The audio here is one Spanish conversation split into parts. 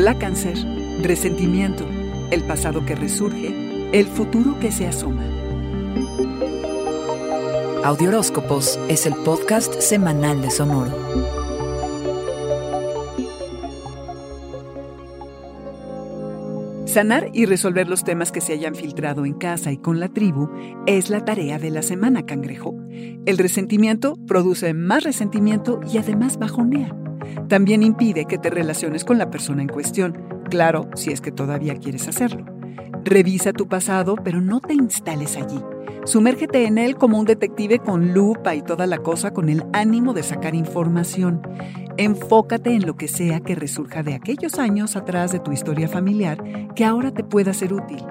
Hola cáncer, resentimiento, el pasado que resurge, el futuro que se asoma. Audioróscopos es el podcast semanal de Sonoro. Sanar y resolver los temas que se hayan filtrado en casa y con la tribu es la tarea de la semana, cangrejo. El resentimiento produce más resentimiento y además bajonea. También impide que te relaciones con la persona en cuestión, claro, si es que todavía quieres hacerlo. Revisa tu pasado, pero no te instales allí. Sumérgete en él como un detective con lupa y toda la cosa con el ánimo de sacar información. Enfócate en lo que sea que resurja de aquellos años atrás de tu historia familiar que ahora te pueda ser útil.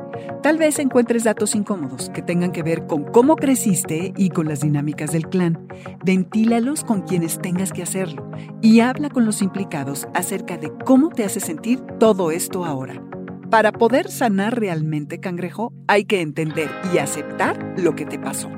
Tal vez encuentres datos incómodos que tengan que ver con cómo creciste y con las dinámicas del clan. Ventílalos con quienes tengas que hacerlo y habla con los implicados acerca de cómo te hace sentir todo esto ahora. Para poder sanar realmente, cangrejo, hay que entender y aceptar lo que te pasó.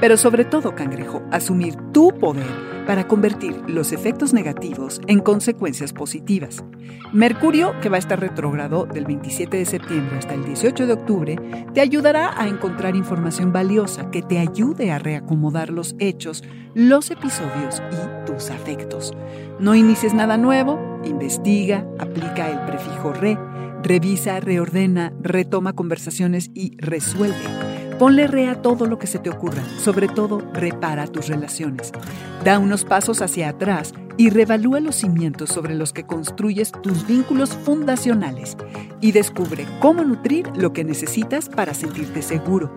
Pero sobre todo, cangrejo, asumir tu poder para convertir los efectos negativos en consecuencias positivas. Mercurio, que va a estar retrógrado del 27 de septiembre hasta el 18 de octubre, te ayudará a encontrar información valiosa que te ayude a reacomodar los hechos, los episodios y tus afectos. No inicies nada nuevo, investiga, aplica el prefijo re Revisa, reordena, retoma conversaciones y resuelve. Ponle re a todo lo que se te ocurra, sobre todo repara tus relaciones. Da unos pasos hacia atrás y revalúa los cimientos sobre los que construyes tus vínculos fundacionales y descubre cómo nutrir lo que necesitas para sentirte seguro.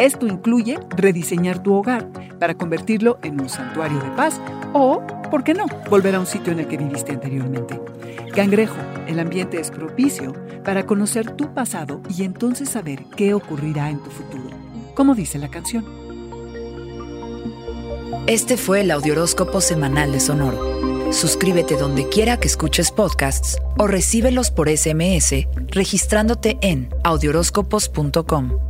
Esto incluye rediseñar tu hogar para convertirlo en un santuario de paz o, ¿por qué no?, volver a un sitio en el que viviste anteriormente. Cangrejo, el ambiente es propicio para conocer tu pasado y entonces saber qué ocurrirá en tu futuro, como dice la canción. Este fue el Audioróscopo Semanal de Sonoro. Suscríbete donde quiera que escuches podcasts o recíbelos por SMS registrándote en audioróscopos.com.